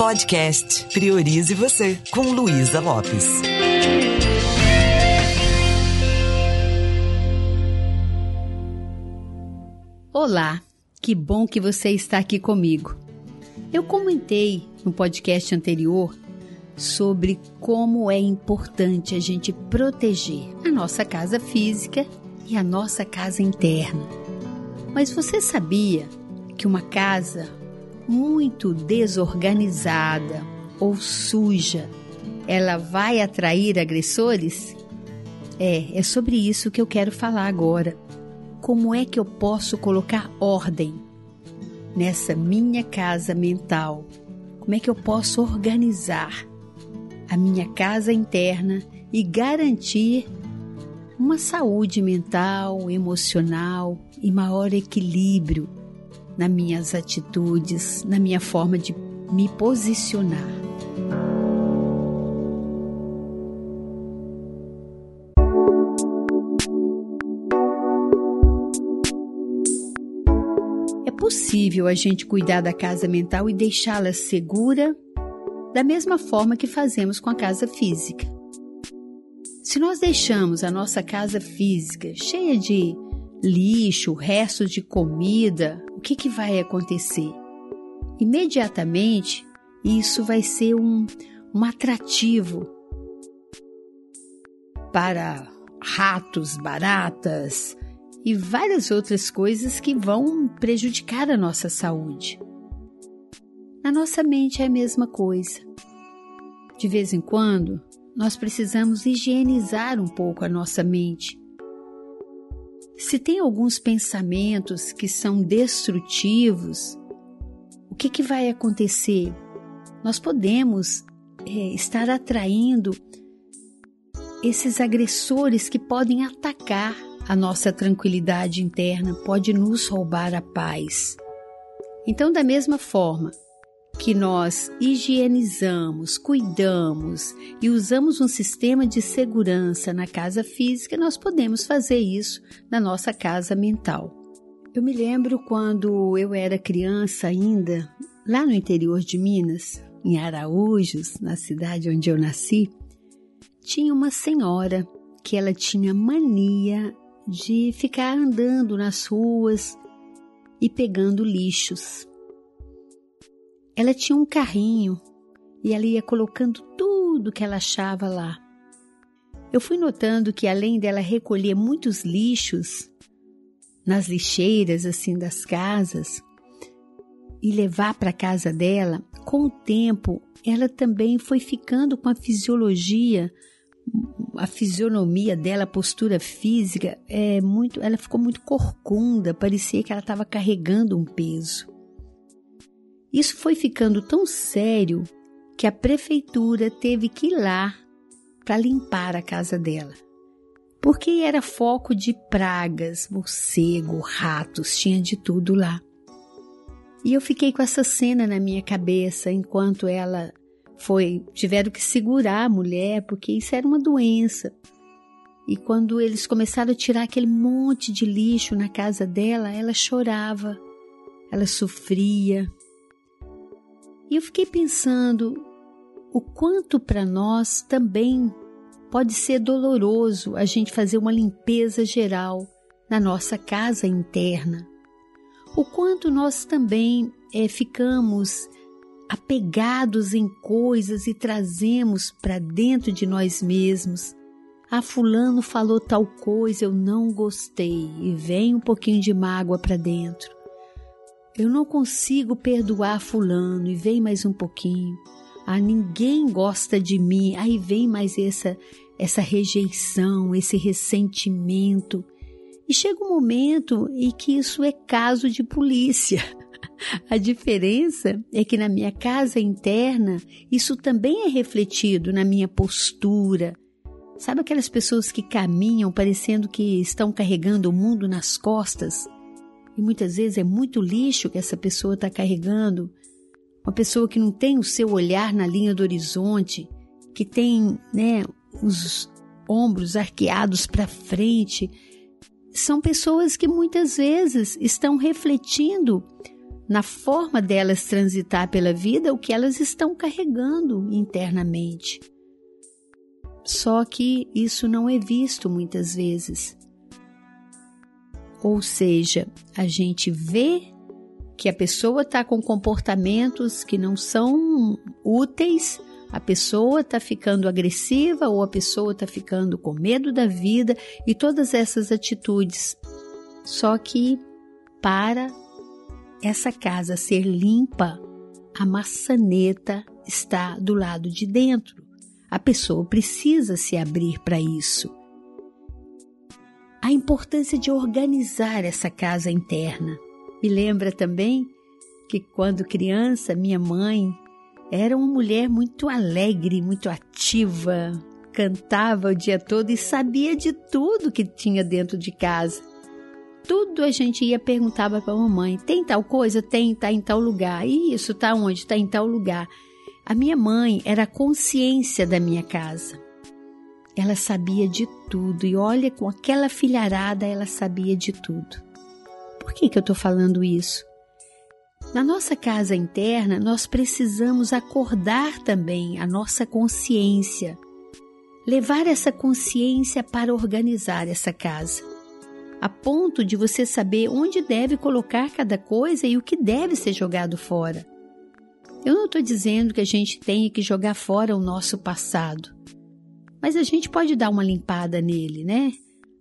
Podcast Priorize Você, com Luísa Lopes. Olá, que bom que você está aqui comigo. Eu comentei no podcast anterior sobre como é importante a gente proteger a nossa casa física e a nossa casa interna. Mas você sabia que uma casa muito desorganizada ou suja, ela vai atrair agressores? É, é sobre isso que eu quero falar agora. Como é que eu posso colocar ordem nessa minha casa mental? Como é que eu posso organizar a minha casa interna e garantir uma saúde mental, emocional e maior equilíbrio nas minhas atitudes, na minha forma de me posicionar. É possível a gente cuidar da casa mental e deixá-la segura da mesma forma que fazemos com a casa física. Se nós deixamos a nossa casa física cheia de lixo, restos de comida, o que, que vai acontecer? Imediatamente, isso vai ser um, um atrativo para ratos, baratas e várias outras coisas que vão prejudicar a nossa saúde. Na nossa mente é a mesma coisa. De vez em quando, nós precisamos higienizar um pouco a nossa mente. Se tem alguns pensamentos que são destrutivos, o que, que vai acontecer? Nós podemos é, estar atraindo esses agressores que podem atacar a nossa tranquilidade interna, pode nos roubar a paz. Então, da mesma forma, que nós higienizamos, cuidamos e usamos um sistema de segurança na casa física, nós podemos fazer isso na nossa casa mental. Eu me lembro quando eu era criança ainda, lá no interior de Minas, em Araújos, na cidade onde eu nasci, tinha uma senhora que ela tinha mania de ficar andando nas ruas e pegando lixos. Ela tinha um carrinho e ela ia colocando tudo que ela achava lá. Eu fui notando que além dela recolher muitos lixos nas lixeiras assim das casas e levar para casa dela, com o tempo ela também foi ficando com a fisiologia, a fisionomia dela, a postura física é muito, ela ficou muito corcunda, parecia que ela estava carregando um peso. Isso foi ficando tão sério que a prefeitura teve que ir lá para limpar a casa dela. Porque era foco de pragas, morcego, ratos, tinha de tudo lá. E eu fiquei com essa cena na minha cabeça enquanto ela foi. Tiveram que segurar a mulher, porque isso era uma doença. E quando eles começaram a tirar aquele monte de lixo na casa dela, ela chorava, ela sofria, e eu fiquei pensando o quanto para nós também pode ser doloroso a gente fazer uma limpeza geral na nossa casa interna. O quanto nós também é, ficamos apegados em coisas e trazemos para dentro de nós mesmos. Ah, fulano falou tal coisa, eu não gostei e vem um pouquinho de mágoa para dentro. Eu não consigo perdoar Fulano e vem mais um pouquinho. Ah, ninguém gosta de mim. Aí vem mais essa essa rejeição, esse ressentimento. E chega um momento em que isso é caso de polícia. A diferença é que na minha casa interna, isso também é refletido na minha postura. Sabe aquelas pessoas que caminham parecendo que estão carregando o mundo nas costas? E muitas vezes é muito lixo que essa pessoa está carregando. Uma pessoa que não tem o seu olhar na linha do horizonte, que tem né, os ombros arqueados para frente. São pessoas que muitas vezes estão refletindo na forma delas transitar pela vida o que elas estão carregando internamente. Só que isso não é visto muitas vezes. Ou seja, a gente vê que a pessoa está com comportamentos que não são úteis, a pessoa está ficando agressiva ou a pessoa está ficando com medo da vida e todas essas atitudes. Só que para essa casa ser limpa, a maçaneta está do lado de dentro. A pessoa precisa se abrir para isso. A importância de organizar essa casa interna. Me lembra também que quando criança, minha mãe era uma mulher muito alegre, muito ativa, cantava o dia todo e sabia de tudo que tinha dentro de casa tudo a gente ia perguntava para a mamãe: tem tal coisa? Tem, tá em tal lugar. E isso tá onde? Tá em tal lugar. A minha mãe era a consciência da minha casa. Ela sabia de tudo e olha, com aquela filharada ela sabia de tudo. Por que, que eu estou falando isso? Na nossa casa interna, nós precisamos acordar também a nossa consciência, levar essa consciência para organizar essa casa a ponto de você saber onde deve colocar cada coisa e o que deve ser jogado fora. Eu não estou dizendo que a gente tenha que jogar fora o nosso passado, mas a gente pode dar uma limpada nele, né?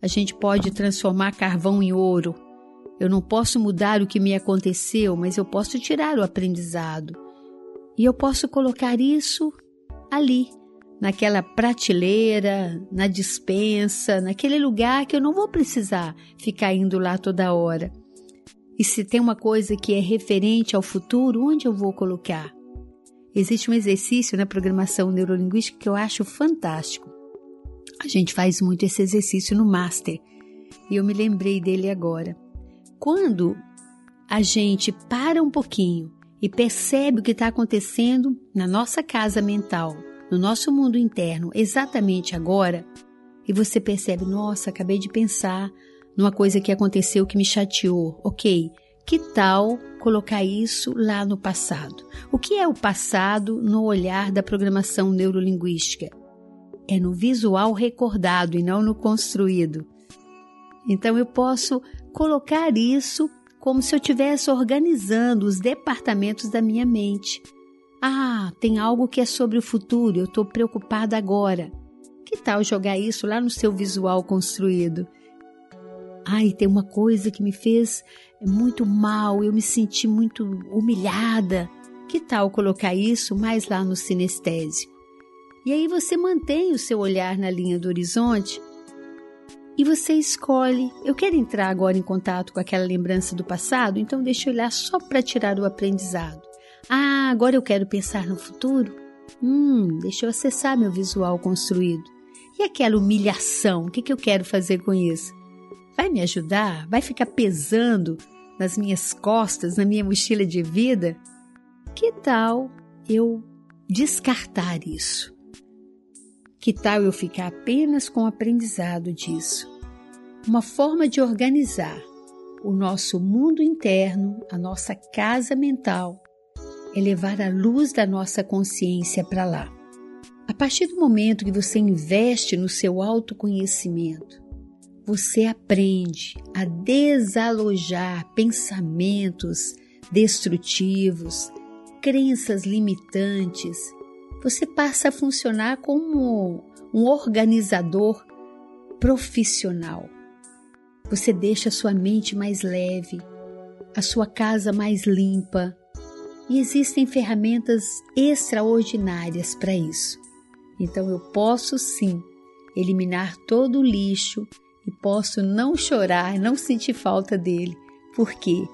A gente pode transformar carvão em ouro. Eu não posso mudar o que me aconteceu, mas eu posso tirar o aprendizado. E eu posso colocar isso ali, naquela prateleira, na dispensa, naquele lugar que eu não vou precisar ficar indo lá toda hora. E se tem uma coisa que é referente ao futuro, onde eu vou colocar? Existe um exercício na programação neurolinguística que eu acho fantástico. A gente faz muito esse exercício no Master e eu me lembrei dele agora. Quando a gente para um pouquinho e percebe o que está acontecendo na nossa casa mental, no nosso mundo interno exatamente agora e você percebe, nossa, acabei de pensar numa coisa que aconteceu que me chateou. Ok, que tal colocar isso lá no passado? O que é o passado no olhar da programação neurolinguística? É no visual recordado e não no construído. Então eu posso colocar isso como se eu estivesse organizando os departamentos da minha mente ah, tem algo que é sobre o futuro, eu estou preocupada agora. Que tal jogar isso lá no seu visual construído? Ai, tem uma coisa que me fez muito mal, eu me senti muito humilhada. Que tal colocar isso mais lá no sinestésico? E aí você mantém o seu olhar na linha do horizonte e você escolhe. Eu quero entrar agora em contato com aquela lembrança do passado, então deixa eu olhar só para tirar o aprendizado. Ah, agora eu quero pensar no futuro? Hum, deixa eu acessar meu visual construído. E aquela humilhação, o que, que eu quero fazer com isso? Vai me ajudar? Vai ficar pesando nas minhas costas, na minha mochila de vida? Que tal eu descartar isso? Que tal eu ficar apenas com o aprendizado disso? Uma forma de organizar o nosso mundo interno, a nossa casa mental, é levar a luz da nossa consciência para lá. A partir do momento que você investe no seu autoconhecimento, você aprende a desalojar pensamentos destrutivos, crenças limitantes. Você passa a funcionar como um organizador profissional. Você deixa a sua mente mais leve, a sua casa mais limpa, e existem ferramentas extraordinárias para isso. Então eu posso sim eliminar todo o lixo e posso não chorar, não sentir falta dele. Por quê?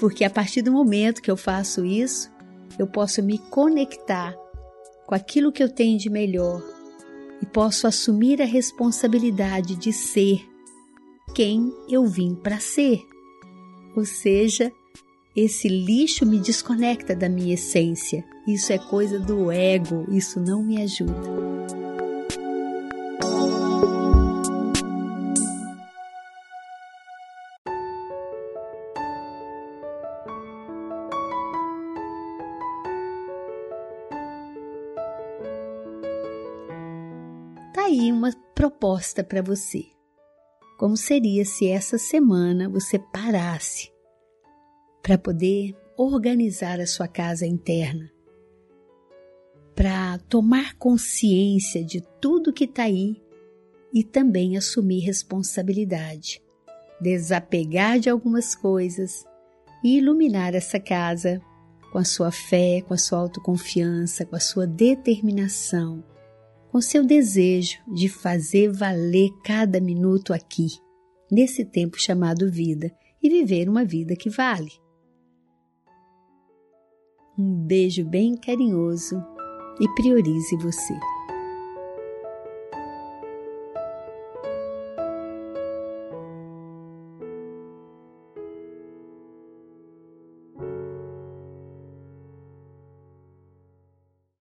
Porque a partir do momento que eu faço isso, eu posso me conectar com aquilo que eu tenho de melhor e posso assumir a responsabilidade de ser quem eu vim para ser. Ou seja, esse lixo me desconecta da minha essência. Isso é coisa do ego, isso não me ajuda. Aí uma proposta para você. Como seria se essa semana você parasse para poder organizar a sua casa interna? Para tomar consciência de tudo que está aí e também assumir responsabilidade, desapegar de algumas coisas e iluminar essa casa com a sua fé, com a sua autoconfiança, com a sua determinação, com seu desejo de fazer valer cada minuto aqui, nesse tempo chamado vida, e viver uma vida que vale. Um beijo bem carinhoso e priorize você.